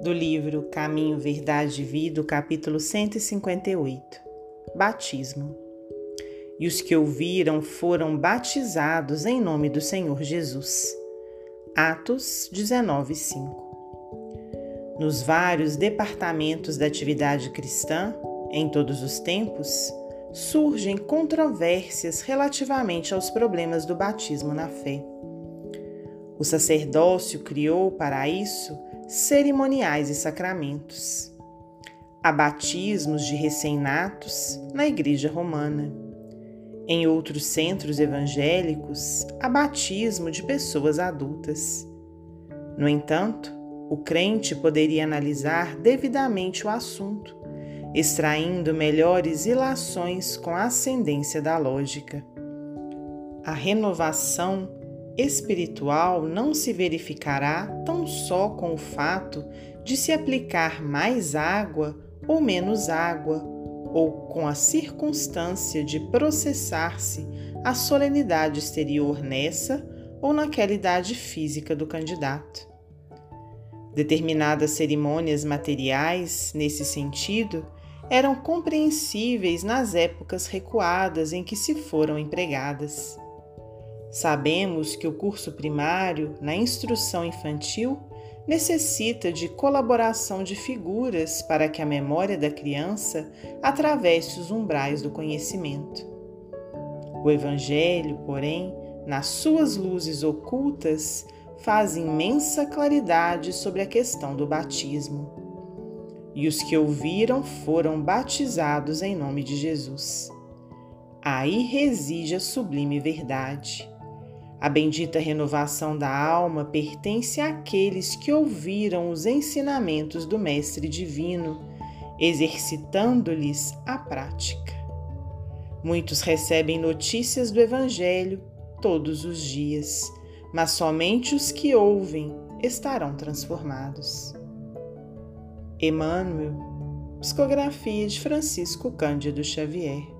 do livro Caminho, Verdade e Vida, capítulo 158 Batismo. E os que ouviram foram batizados em nome do Senhor Jesus. Atos 19, 5. Nos vários departamentos da atividade cristã, em todos os tempos, surgem controvérsias relativamente aos problemas do batismo na fé. O sacerdócio criou para isso cerimoniais e sacramentos. Há batismos de recém-natos na Igreja Romana. Em outros centros evangélicos, há batismo de pessoas adultas. No entanto, o crente poderia analisar devidamente o assunto, extraindo melhores ilações com a ascendência da lógica. A renovação espiritual não se verificará tão só com o fato de se aplicar mais água ou menos água, ou com a circunstância de processar-se a solenidade exterior nessa ou naquela idade física do candidato. Determinadas cerimônias materiais, nesse sentido, eram compreensíveis nas épocas recuadas em que se foram empregadas. Sabemos que o curso primário, na instrução infantil, necessita de colaboração de figuras para que a memória da criança atravesse os umbrais do conhecimento. O Evangelho, porém, nas suas luzes ocultas, faz imensa claridade sobre a questão do batismo. E os que ouviram foram batizados em nome de Jesus. Aí reside a sublime verdade. A bendita renovação da alma pertence àqueles que ouviram os ensinamentos do Mestre Divino, exercitando-lhes a prática. Muitos recebem notícias do Evangelho todos os dias, mas somente os que ouvem estarão transformados. Emmanuel, Psicografia de Francisco Cândido Xavier